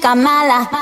Chica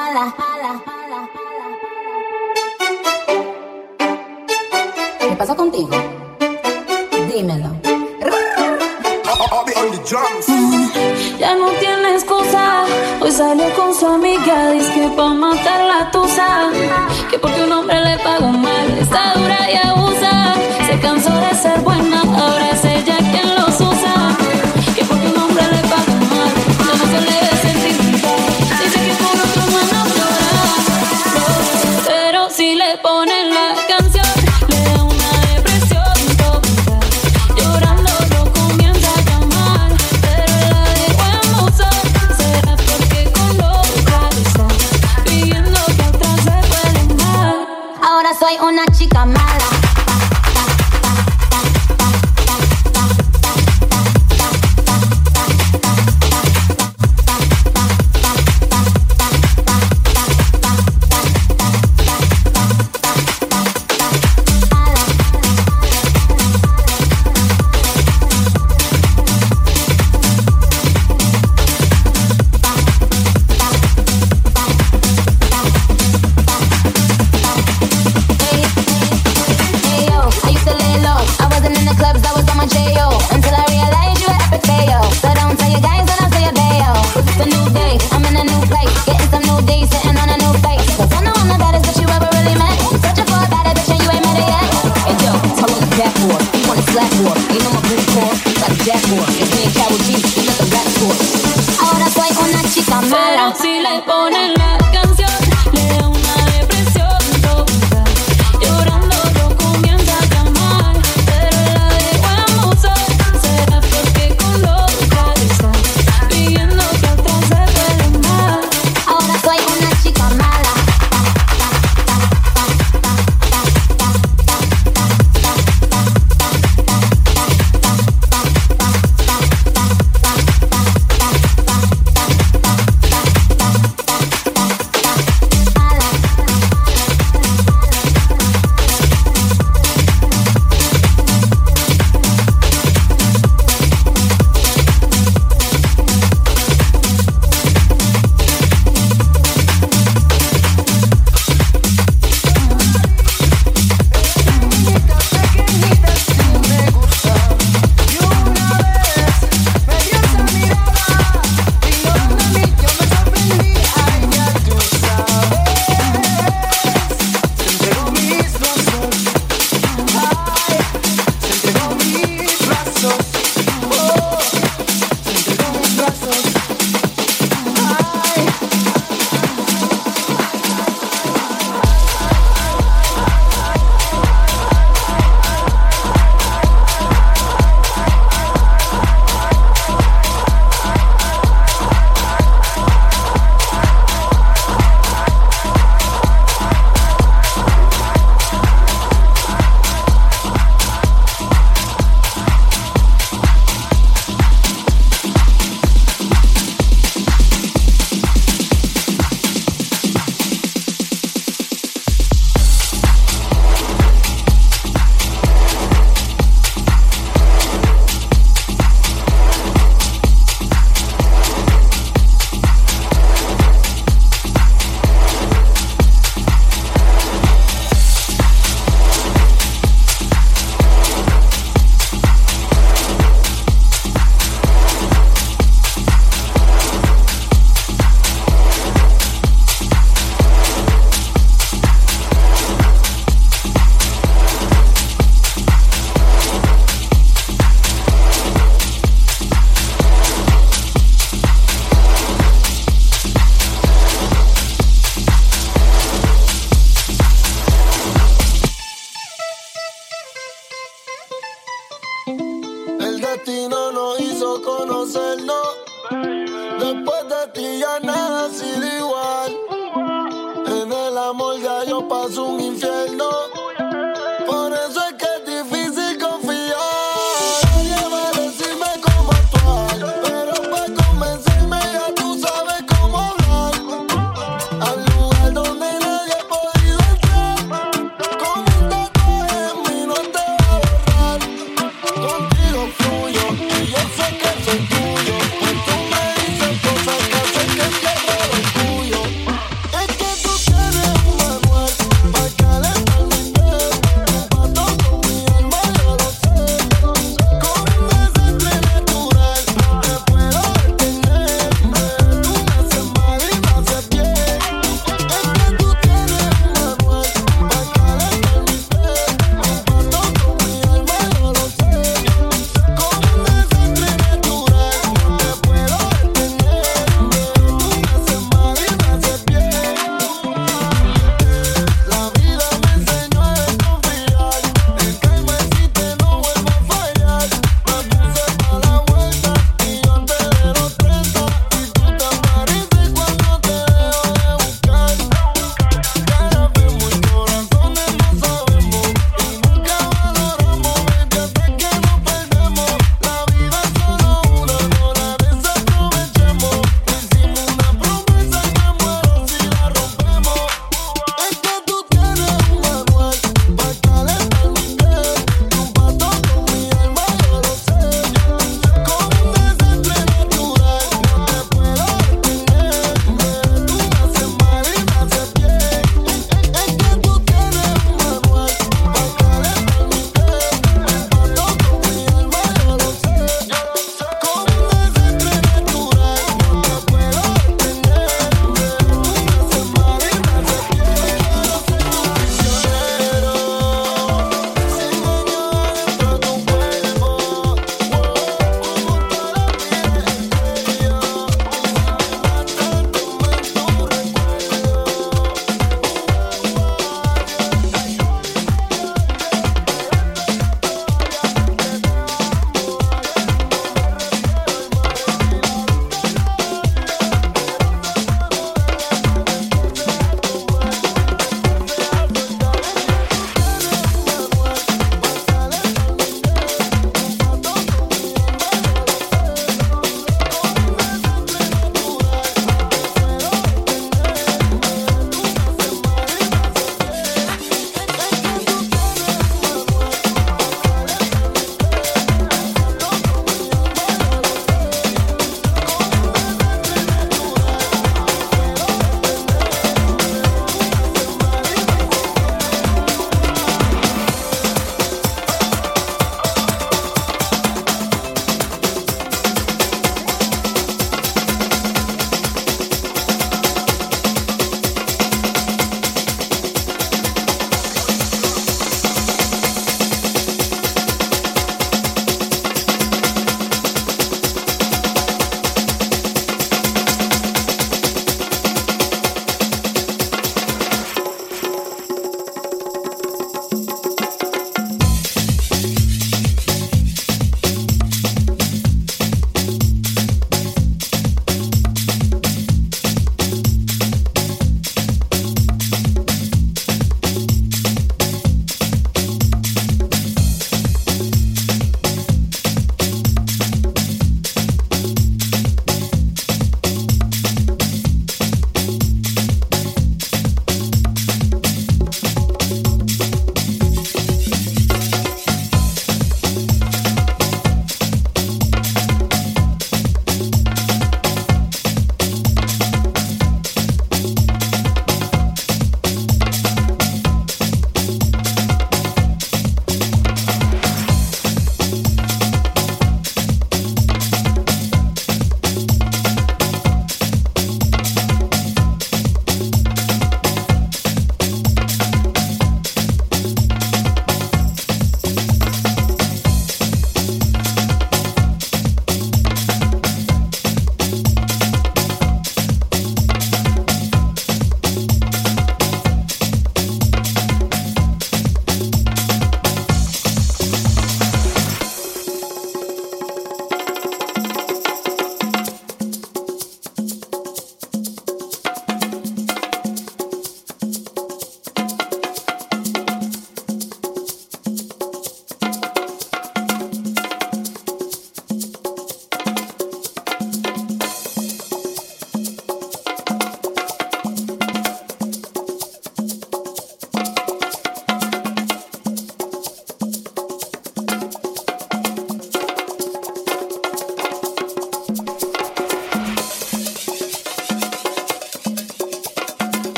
destino nos hizo conocernos. Después de ti ya nada ha sido igual. En el amor ya yo paso un infierno.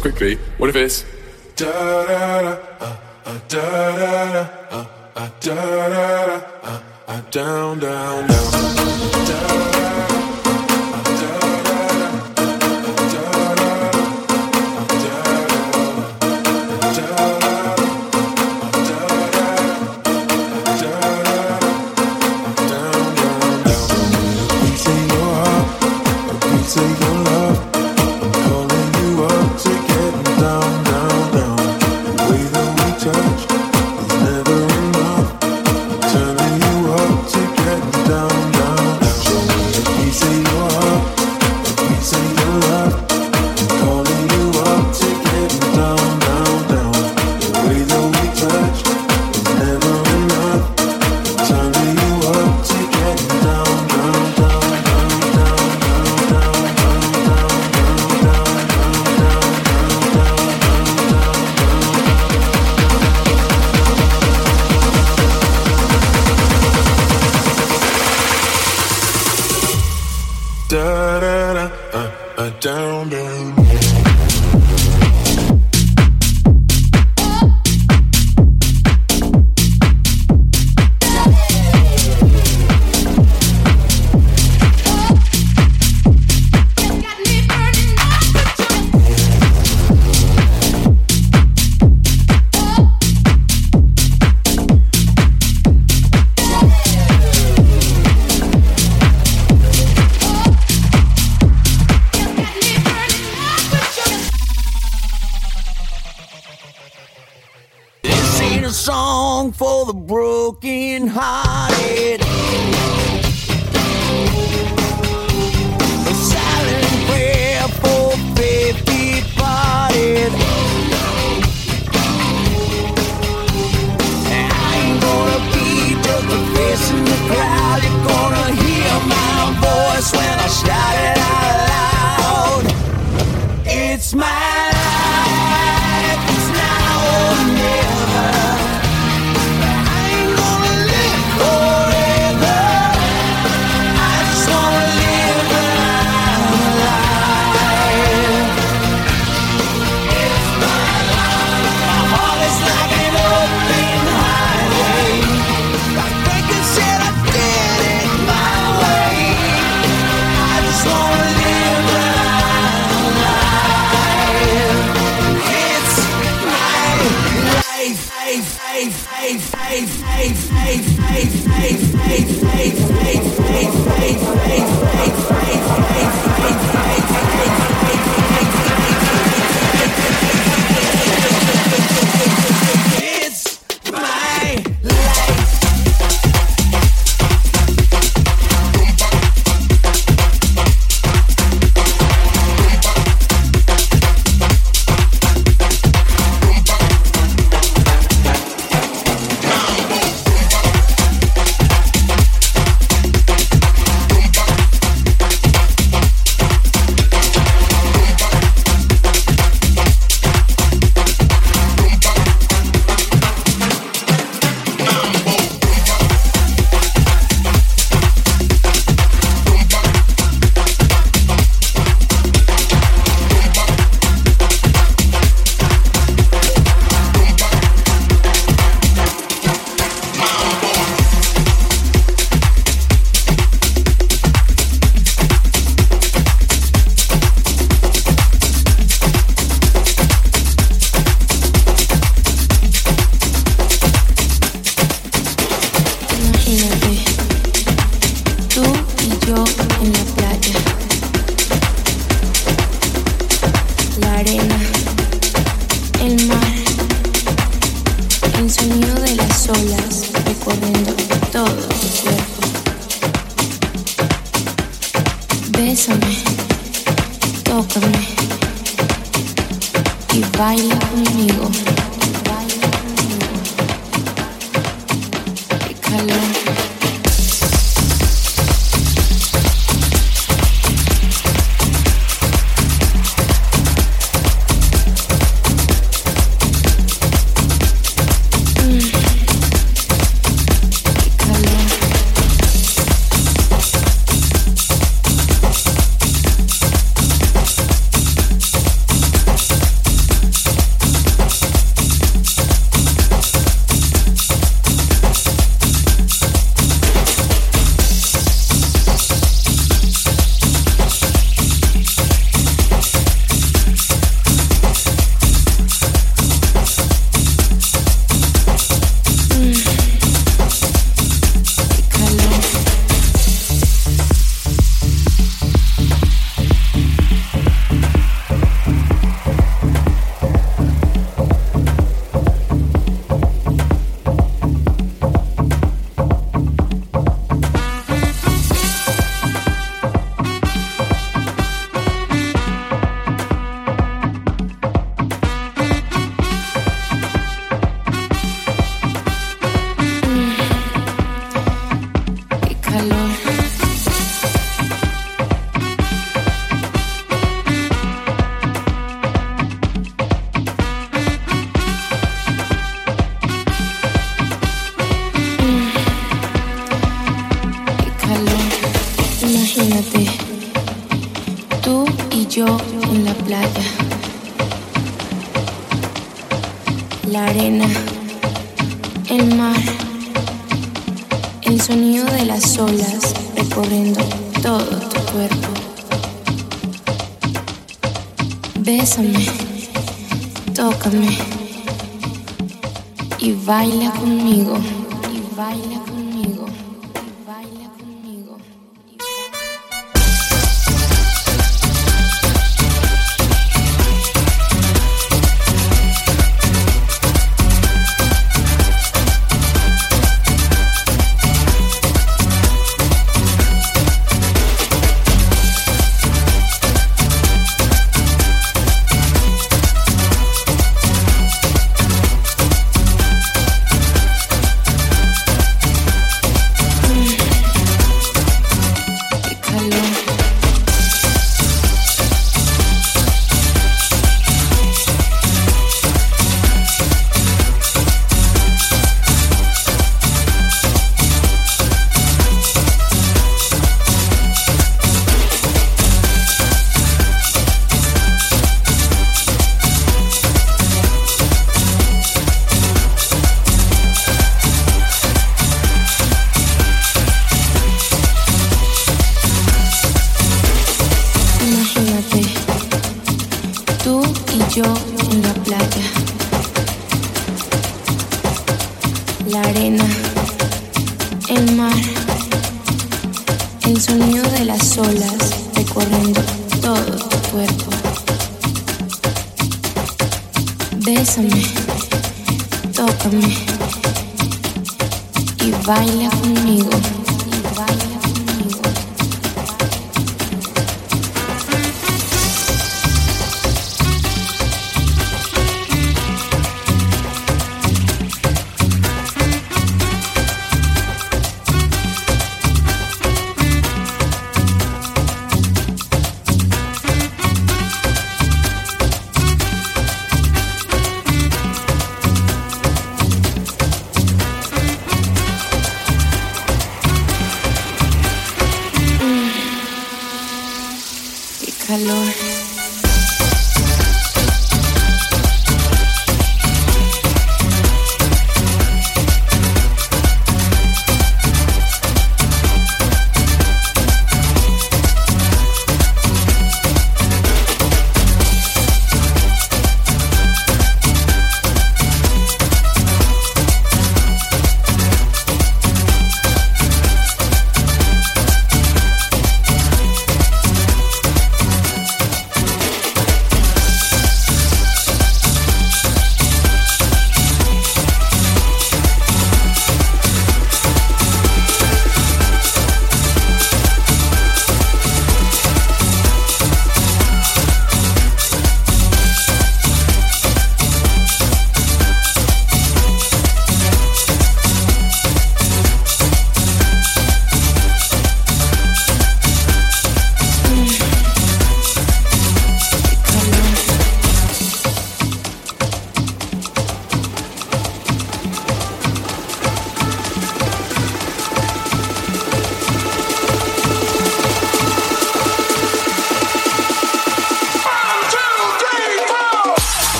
Quickly. What if it's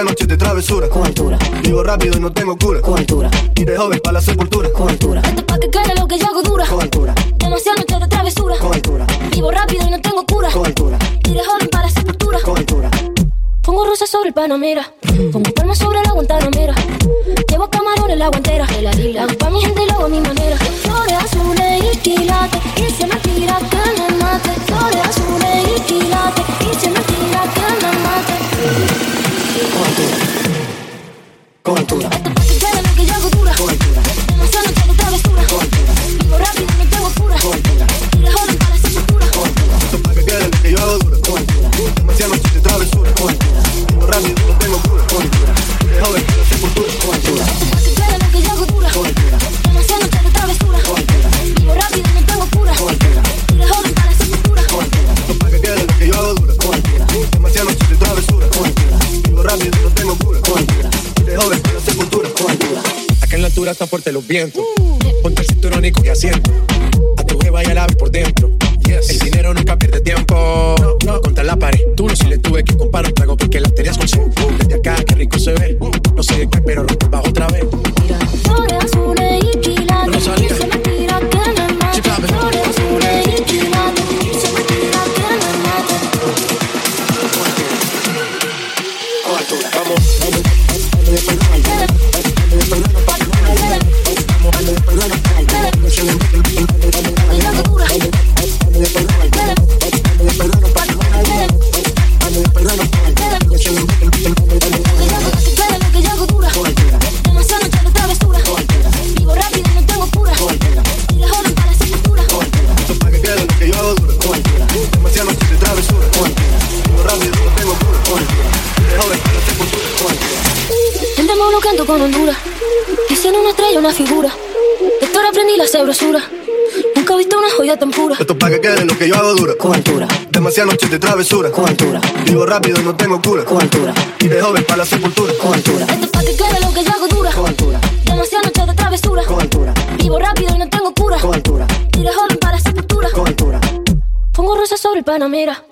hacía noches de travesura. Con. Vivo rápido y no tengo cura. Con altura. Y de joven para la sepultura. Con altura. Esto pa' que quede lo que yo hago dura. Con altura. Demasiado noches de travesura. Con. Vivo rápido y no tengo cura. Con altura. Y de joven para la sepultura. Con. Pongo rosas sobre el panamera. Pongo palmas sobre la guantanamera. Llevo camarones la guantera. De la, pa' mi gente y lo hago a mi manera. de travesura. Con altura. Vivo rápido, y no tengo cura. Con altura. Y de joven para la sepultura. Con altura. Esto es pa' que quede lo que yo hago dura. Con altura. Demasiadas noches de travesura. Con altura. Vivo rápido y no tengo cura. Con altura. Y de joven para la sepultura. Con altura. Pongo rosas sobre el panamera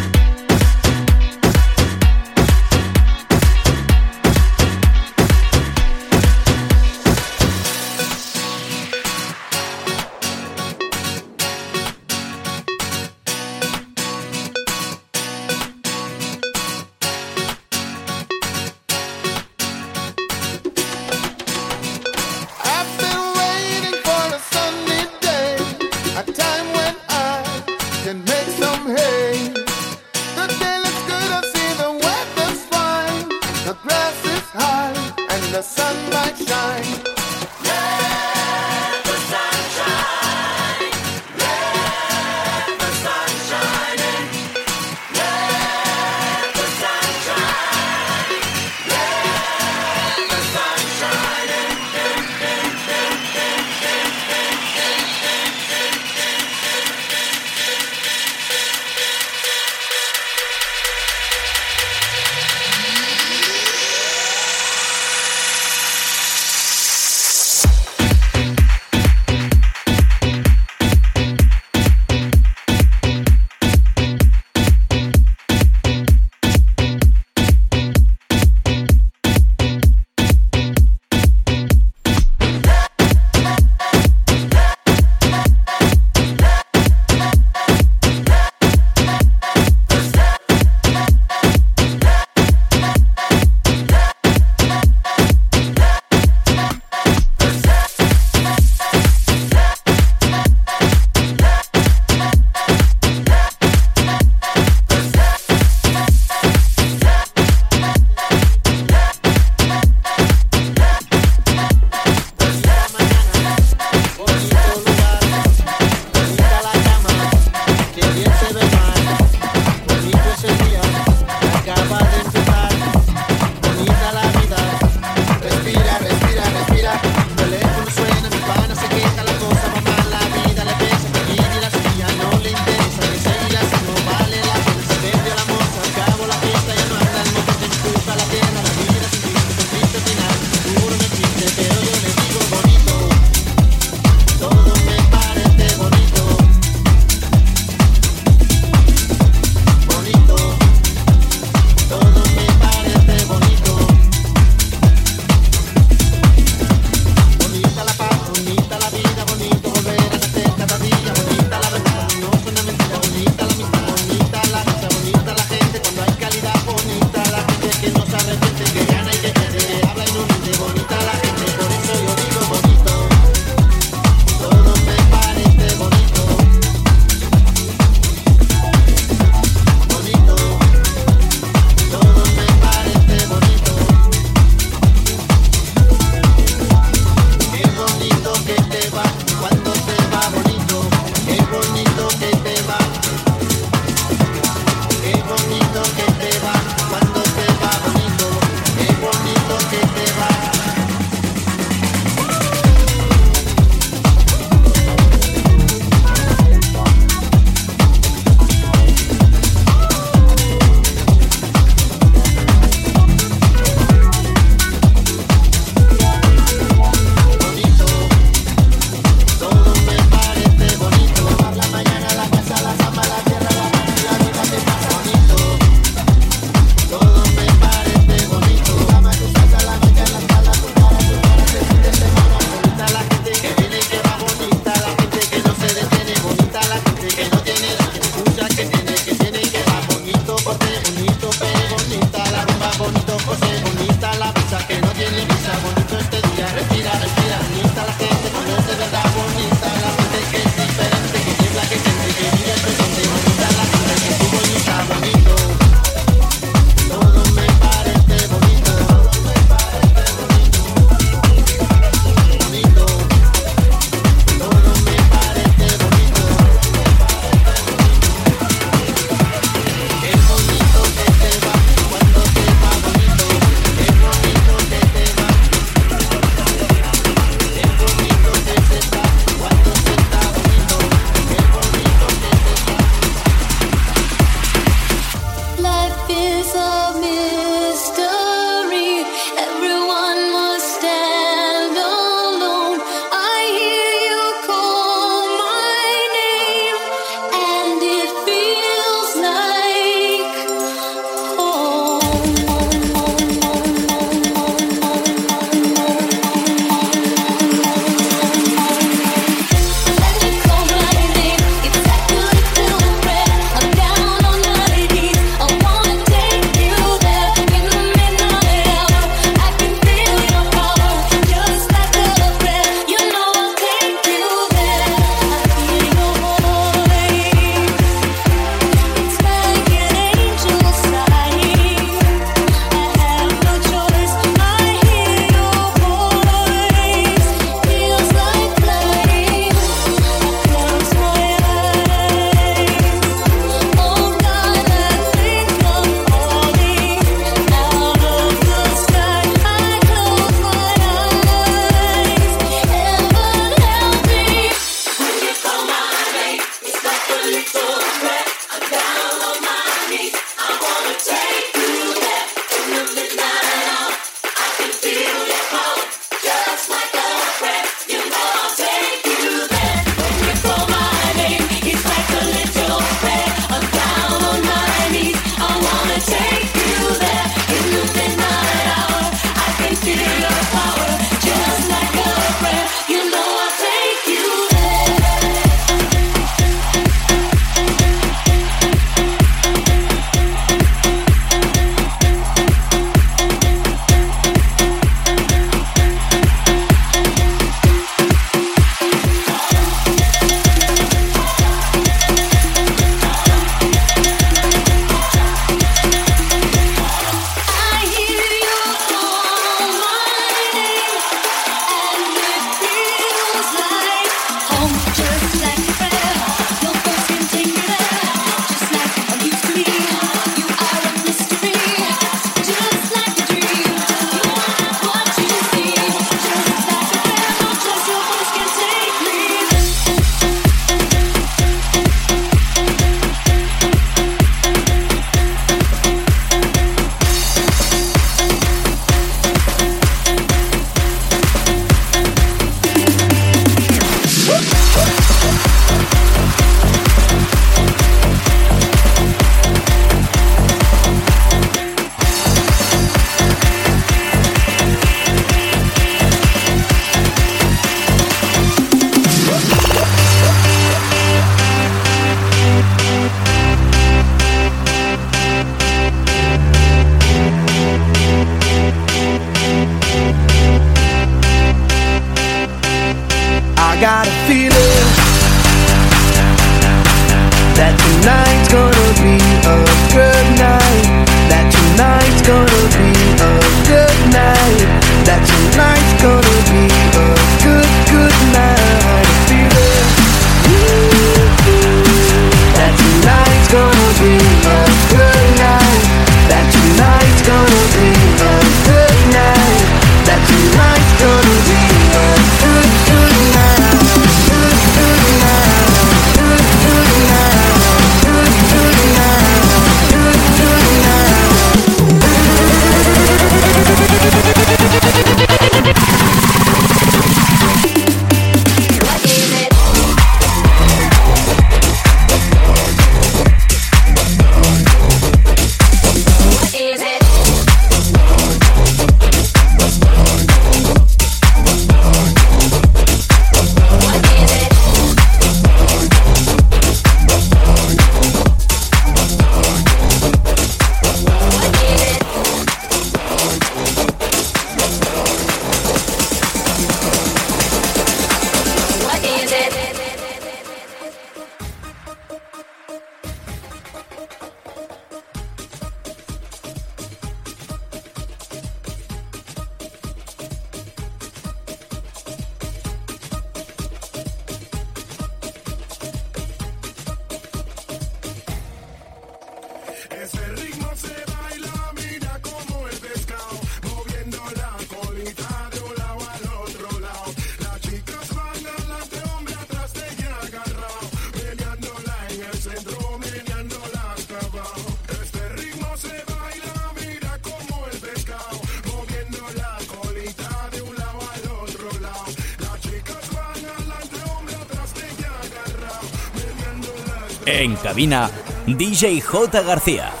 cabina, DJ J. García.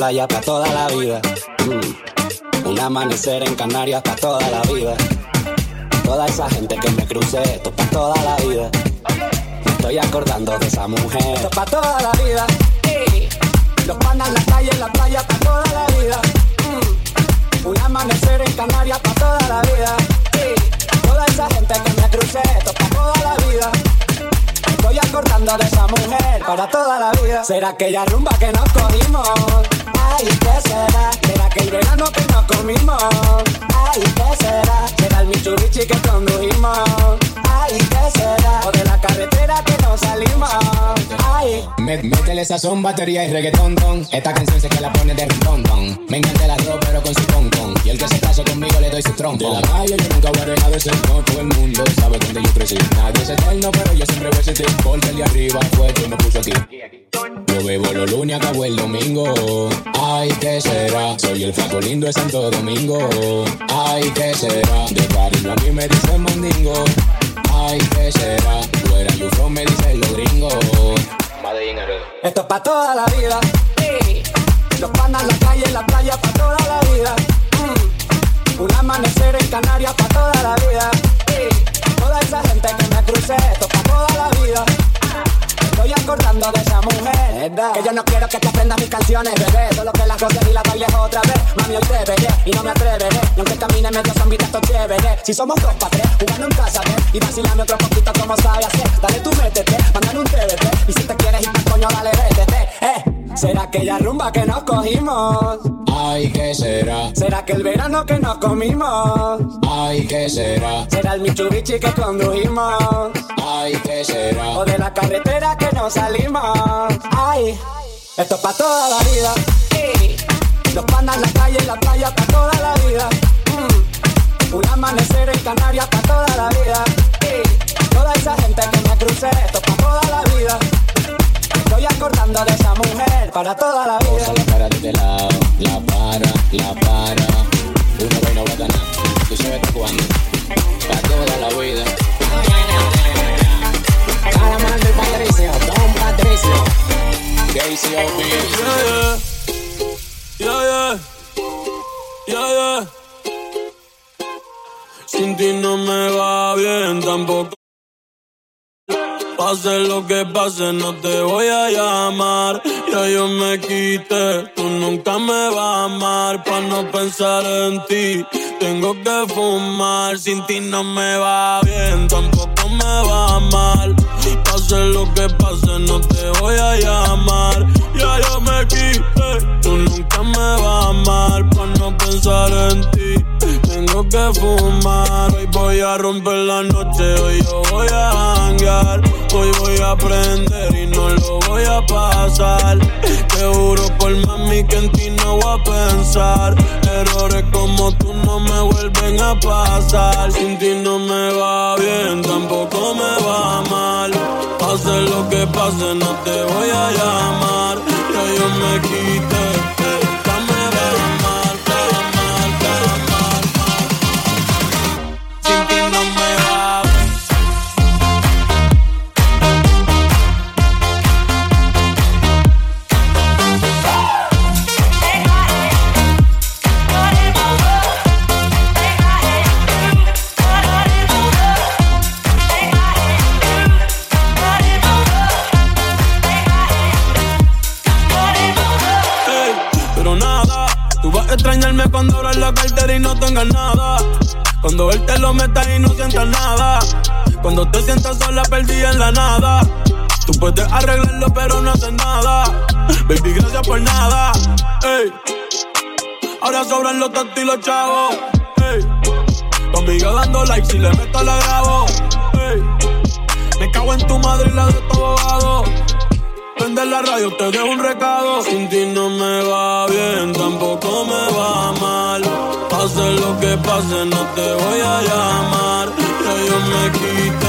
Playa, pa' toda la vida. Mm. Un amanecer en Canarias, pa' toda la vida. Toda esa gente que me crucé, esto pa' toda la vida. Me estoy acordando de esa mujer. Esto pa' toda la vida. Los panas, la calle, la playa, pa' toda la vida. Mm. Un amanecer en Canarias, pa' toda la vida. Toda esa gente que me crucé, esto pa' toda la vida. Estoy acordando de esa mujer para toda la vida. ¿Será aquella rumba que nos cogimos? Ay, ¿qué será? ¿Será aquel verano que nos comimos? Ay, ¿qué será? ¿Será el Mitsubishi que condujimos? Ay, ¿qué será? O de la carretera que nos salimos. Ay, Mé- Métele sazón, batería y reggaetón, don. Esta canción sé que la pone de rondón, don. Me encanta el arroz, pero con su concon. Y el que se case conmigo le doy su tronco. De la calle yo nunca voy a dejar de ser como todo el mundo sabe dónde yo crecí. Nadie es eterno, pero yo siempre voy a sentir porque el de arriba fue que me puso aquí. Yo bebo los lunes, acabo el domingo. Ay, ¿qué será? Soy el flaco lindo de Santo Domingo. Ay, ¿qué será? De cariño a mí me dicen mandingo. Ay, ¿qué será? Eras you from, me dicen los gringos. esto es pa' toda la vida. Ey. Los panas, la calle, la playa, pa' toda la vida. Mm. Un amanecer en Canarias, pa' toda la vida. Ey. Toda esa gente que me crucé, esto es pa' toda la vida. Estoy acordando de esa mujer. Que yo no quiero que te aprendas mis canciones, bebé. Solo que las cosas y las bailes otra vez. Mami, hoy te veré y no me atreveré. Y aunque camine medio zombie, esto chévere. Si somos dos pa' tres, jugando en casa, ¿ves? Y vacilame otro poquito como sabe hacer. Dale tú métete, mándale un TBT. Y si te quieres ir coño, dale vete. Eh, ¿será aquella rumba que nos cogimos? Ay, ¿qué será? ¿Será que el verano que nos comimos? Ay, ¿qué será? ¿Será el Mitsubishi que condujimos? Ay, ¿qué será? O de la carretera que nos salimos. Ay, esto es pa' toda la vida. Ey. Los panas, la calle, la playa, pa' toda la vida. Mm. Un amanecer en Canarias, pa' toda la vida. Toda esa gente que me crucé, esto es pa' toda la vida. Estoy acordando de esa mujer para toda la vida. La para de este lado, la para, la para. Uno ve y no va a ganar. Tú sabes cuándo. Para toda la vida. Calamar de Patricio, Don Patricio. KCOB. Yeah, yeah. Yeah, yeah. Sin ti no me va bien tampoco. Pase lo que pase, no te voy a llamar. Ya yo me quité, tú nunca me vas a amar. Pa' no pensar en ti, tengo que fumar. Sin ti no me va bien, tampoco me va mal. Pase lo que pase, no te voy a llamar. Ya yo me quité, tú nunca me vas a amar. Pensar en ti, tengo que fumar. Hoy voy a romper la noche, hoy yo voy a hanguear. Hoy voy a aprender y no lo voy a pasar. Te juro por mami que en ti no voy a pensar. Errores como tú no me vuelven a pasar. Sin ti no me va bien, tampoco me va mal. Pase lo que pase, no te voy a llamar. Ya yo me quité. Y no tengas nada. Cuando él te lo meta y no sientas nada. Cuando te sientas sola, perdida en la nada. Tú puedes arreglarlo, pero no haces nada. Baby, gracias por nada. Ey. Ahora sobran los tantos y los chavos. Ey. Conmigo dando like, si le meto la grabo. Ey. Me cago en tu madre y la de tu abogado. Prende la radio, te dejo un recado. Sin ti no me va bien, tampoco me va mal. Pase lo que pase, no te voy a llamar. Ya yo me quité.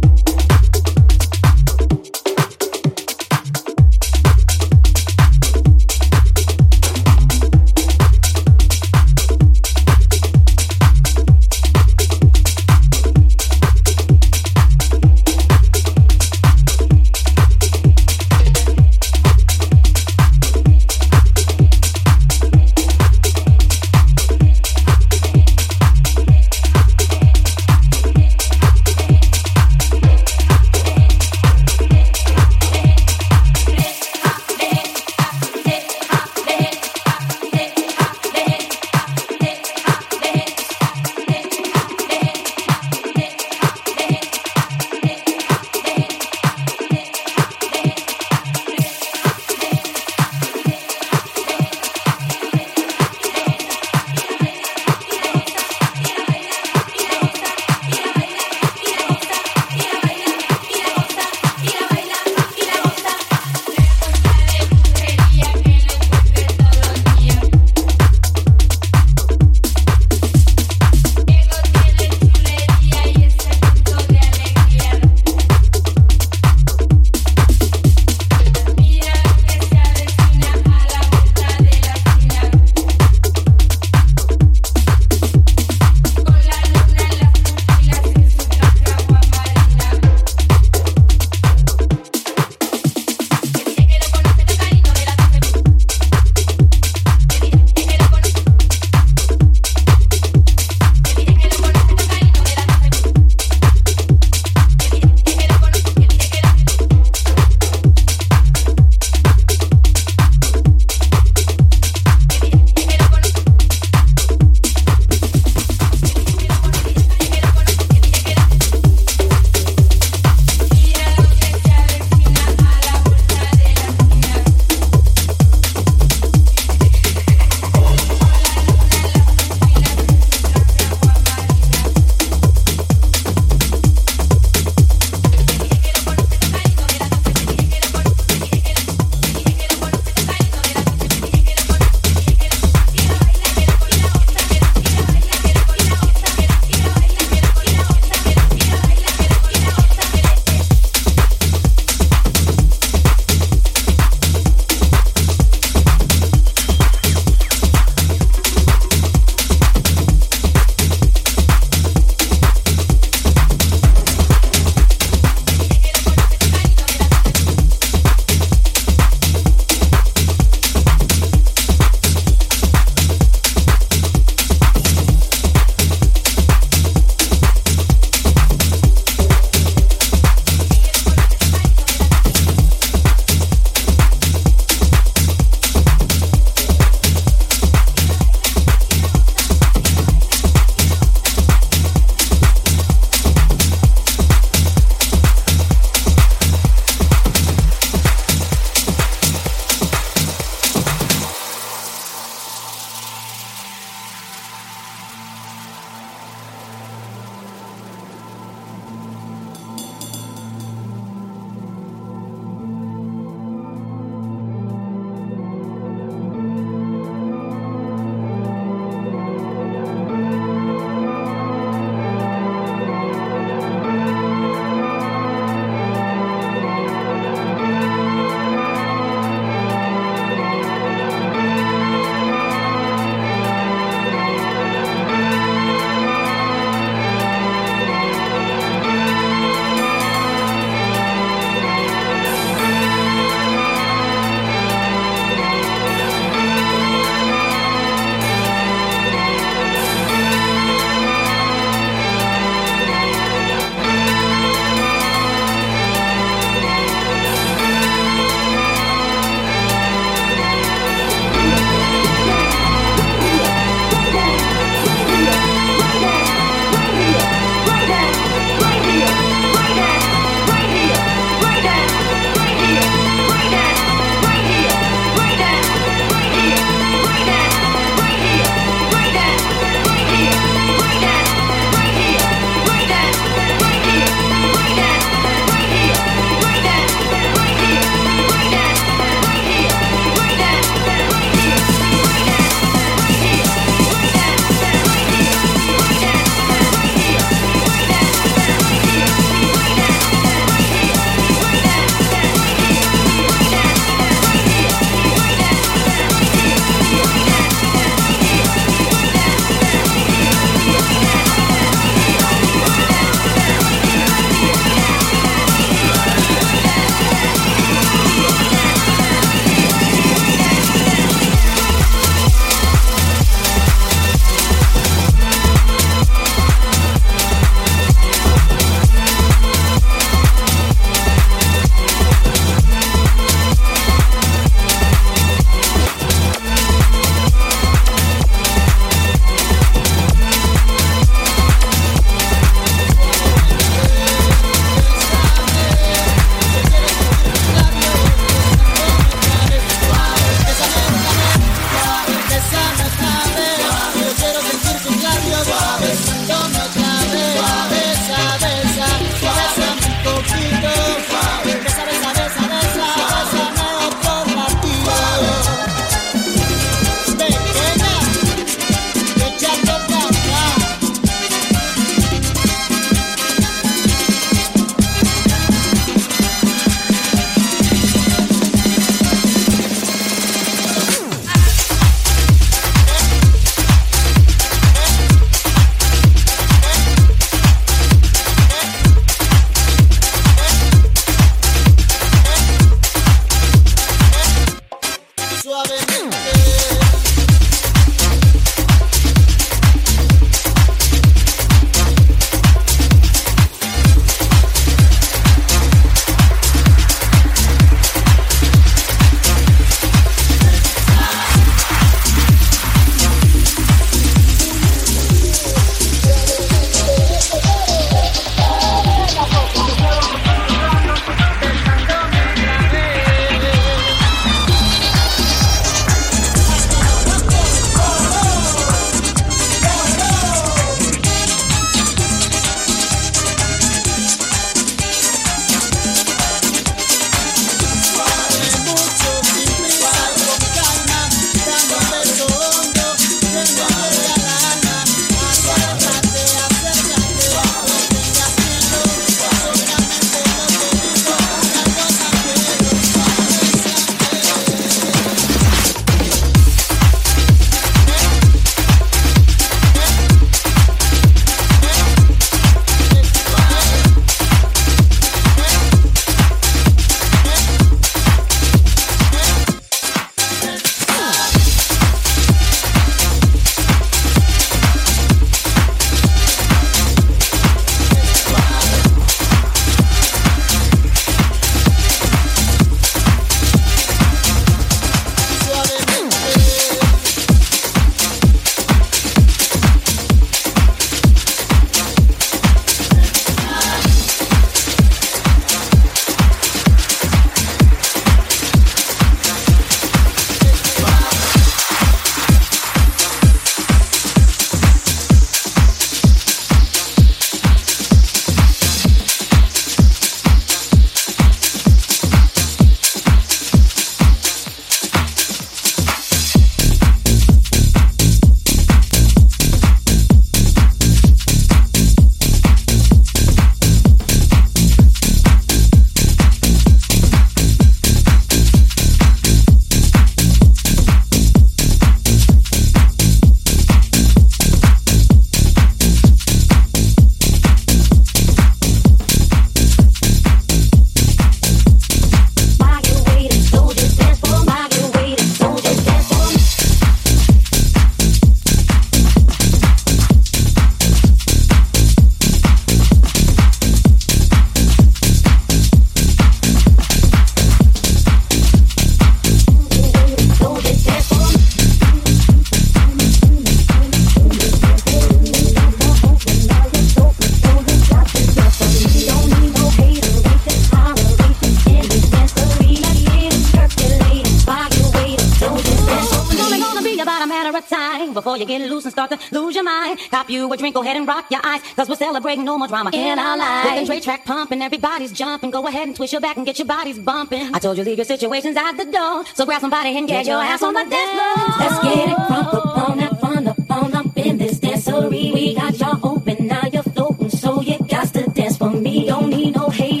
Before you get loose and start to lose your mind. Cop you a drink, go ahead and rock your eyes. Cause we're celebrating no more drama in our lives. With the Dre track pumping, everybody's jumping. Go ahead and twist your back and get your bodies bumping. I told you leave your situations at the door. So grab somebody and get, your ass on the dance floor. Let's get it crunk up on that fun up on up in this dancery. We got y'all open, now you're floating. So you got to dance for me. Don't need no hateration,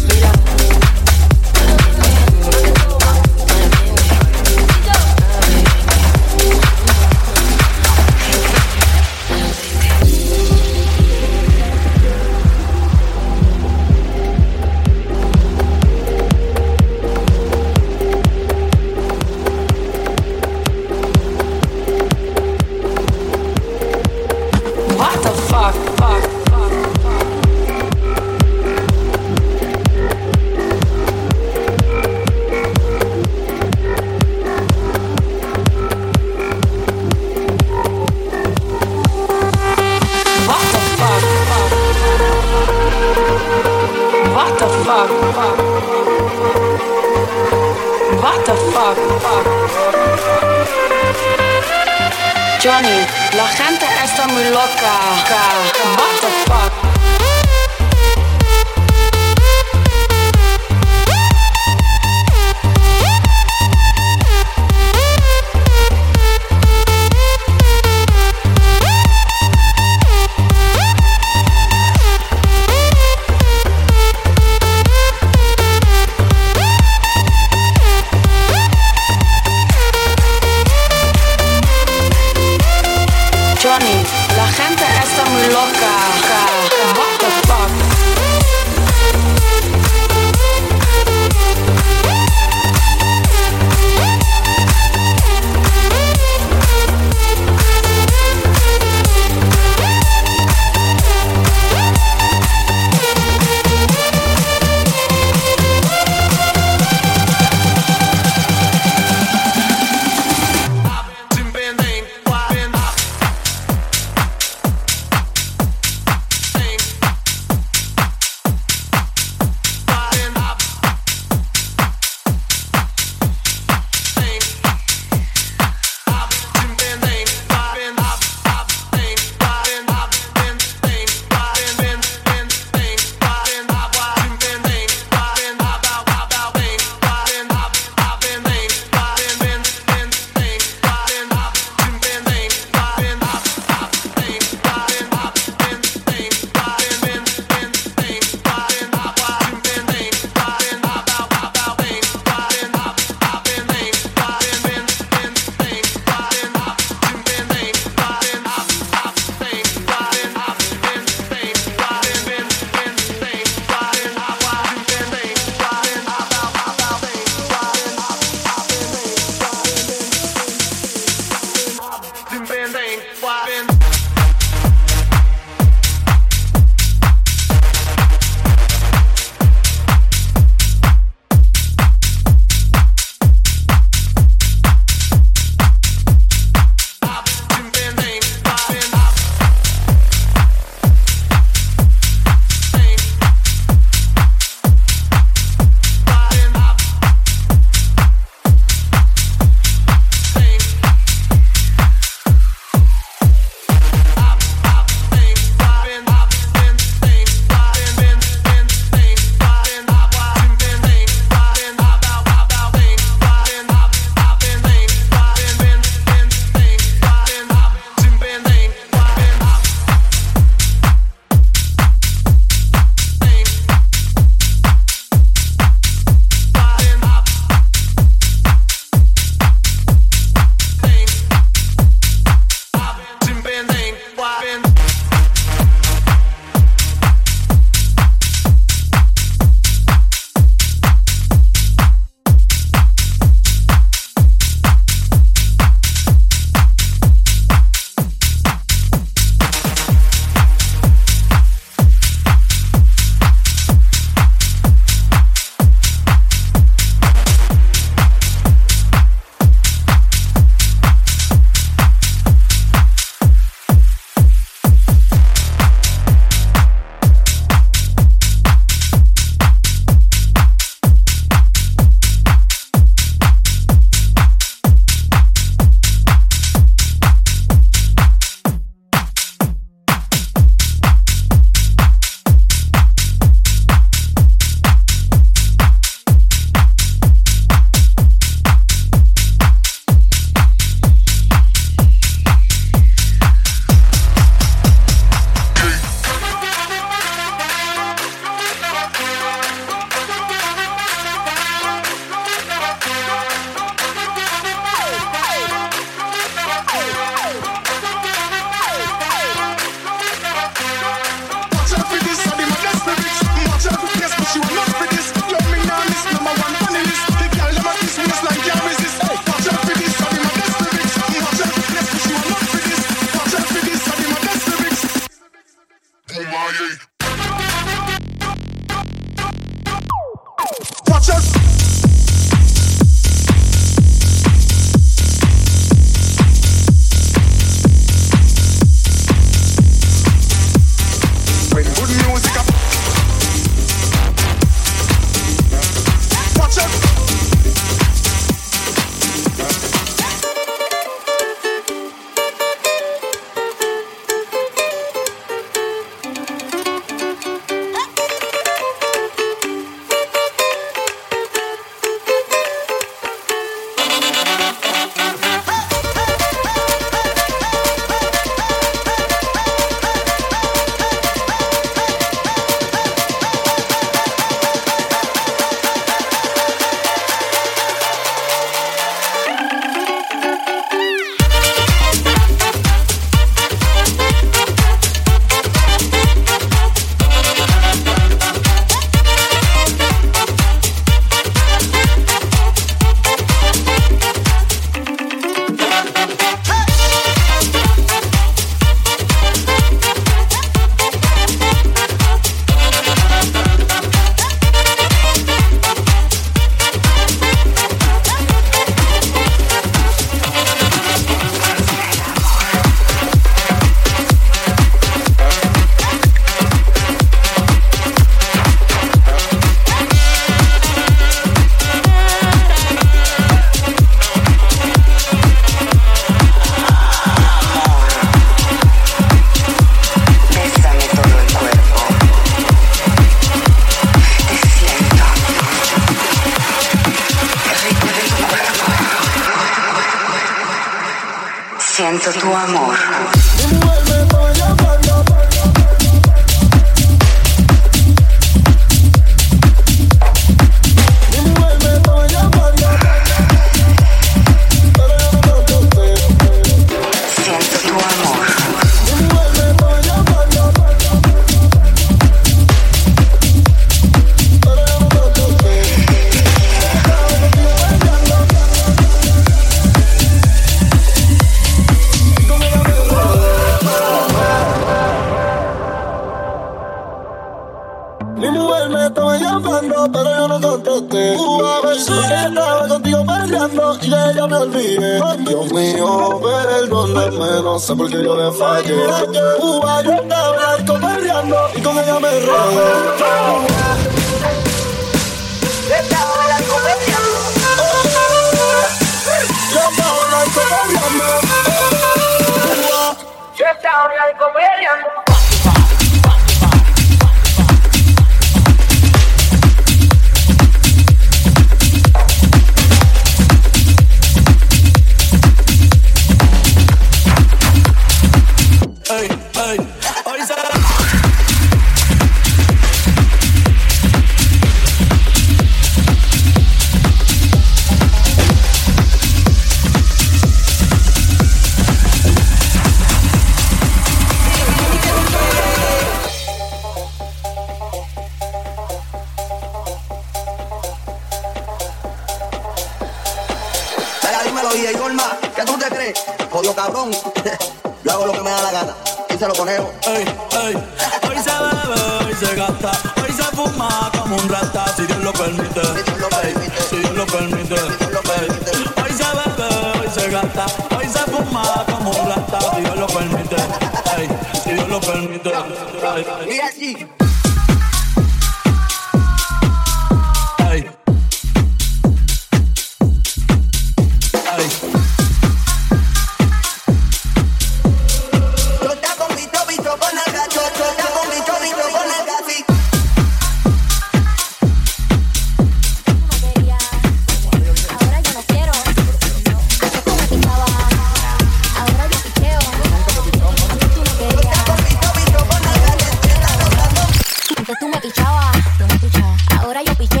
yo picheo.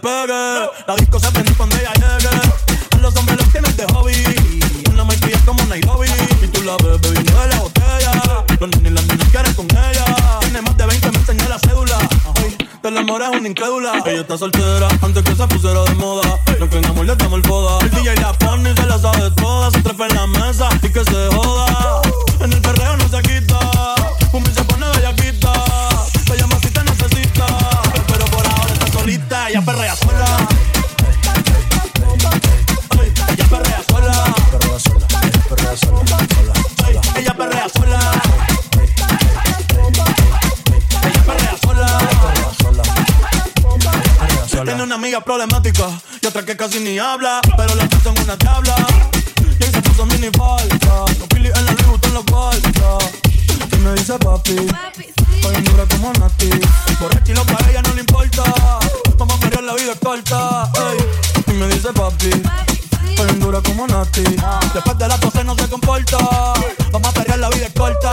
La disco se prende cuando ella llegue. A los hombres los tienes de hobby. Una marquilla como Nairobi. Y tú la ves bebiendo de la botella. Los nenes y las nenas quieren con ella. Tiene más de 20, me enseñó la cédula. Ey, del amor es una incrédula. Ella está soltera antes que se pusiera de moda. Lo que en amor le damos el foda. El DJ la pone se la sabe toda. Se trepa en la mesa y que se joda. Amiga problemática y otra que casi ni habla, pero las dos son una tabla. Y ahí se puso mini falta, los pili en la Louis Vuitton los falta. Y me dice papi, hoy en dura como Nati. Borracha y loca, a ella no le importa. Vamos a perder la vida es corta. ey. Y me dice papi, hoy en dura como Nati. Después de la pose no se comporta. Vamos a perder la vida es corta.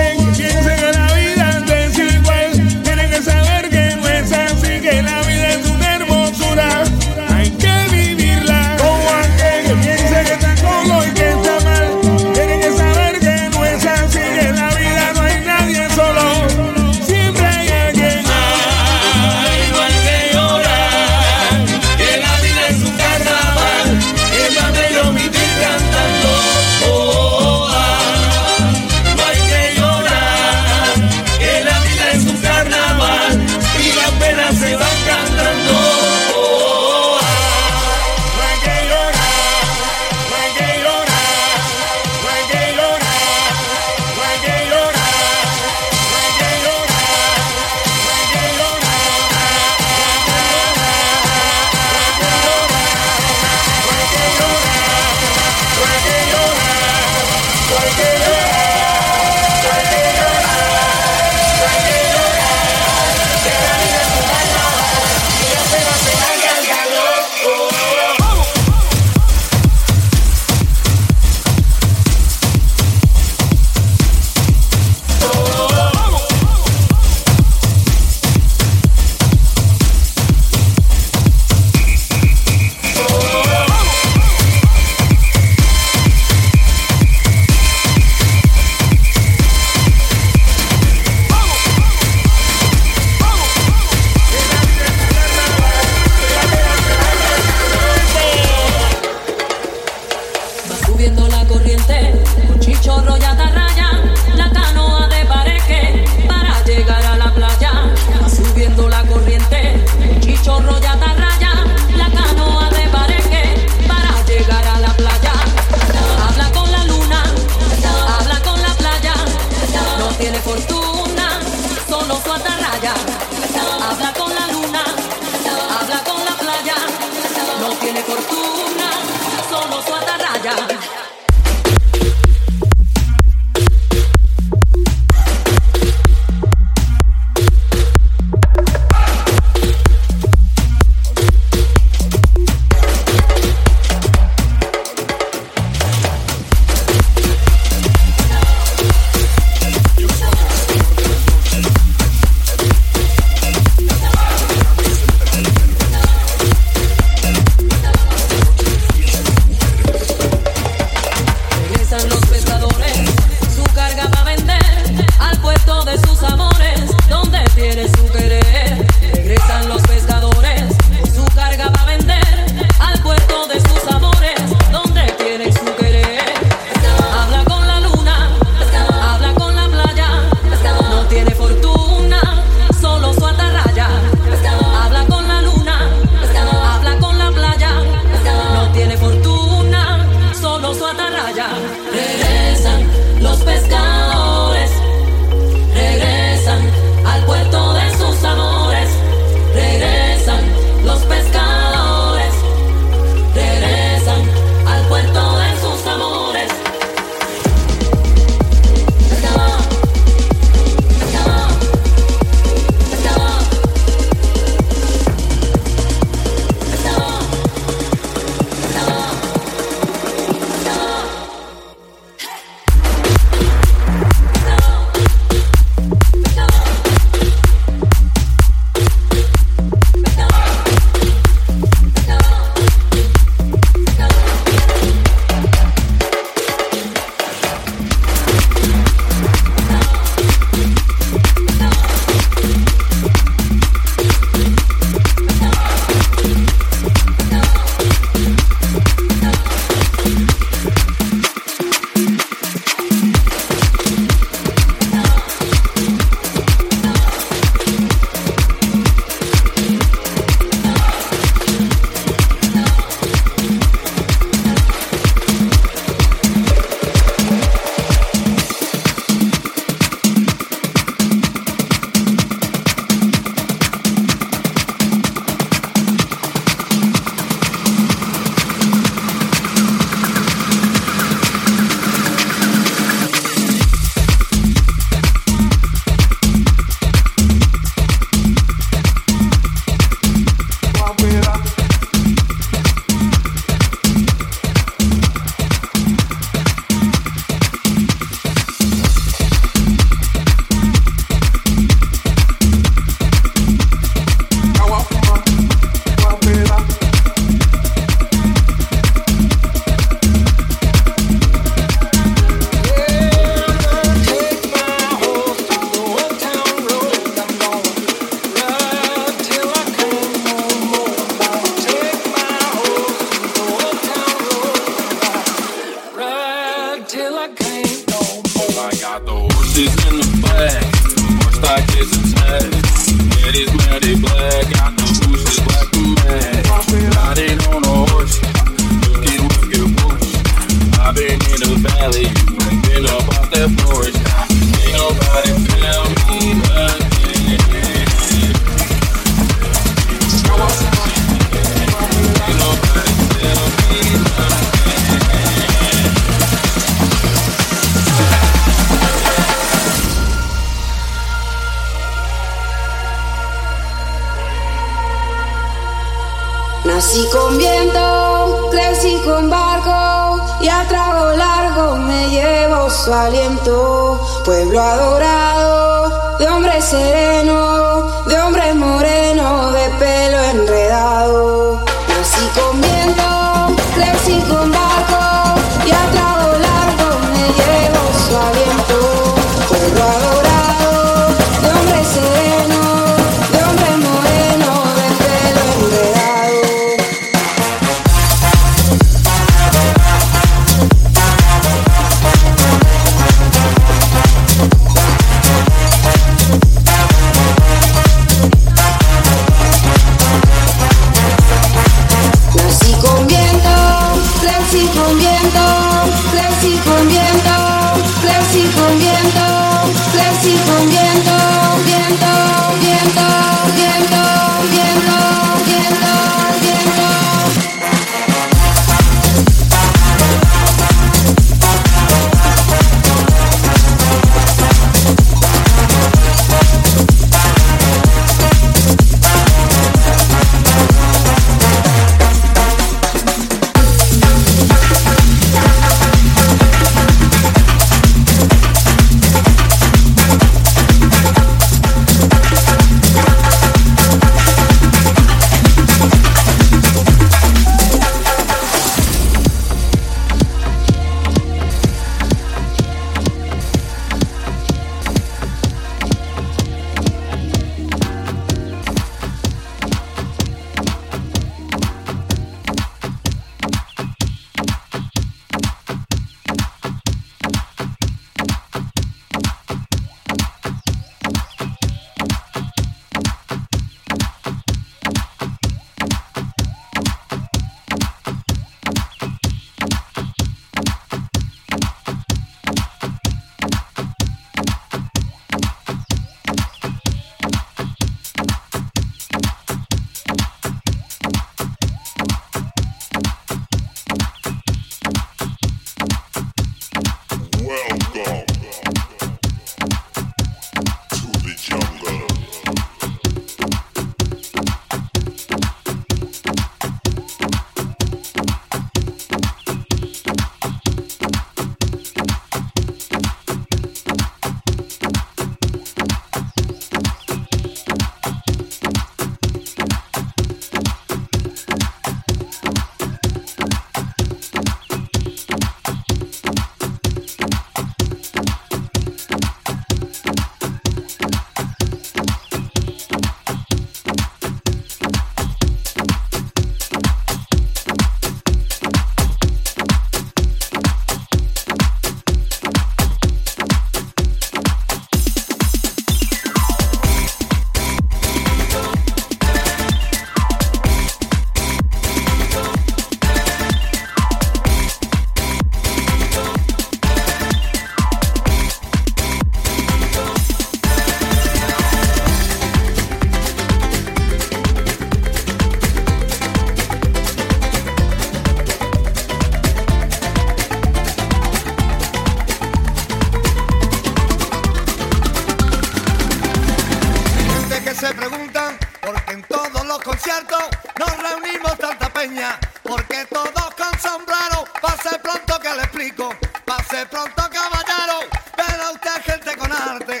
porque todos con sombrero, pase pronto que le explico, pase pronto caballero, pero usted gente con arte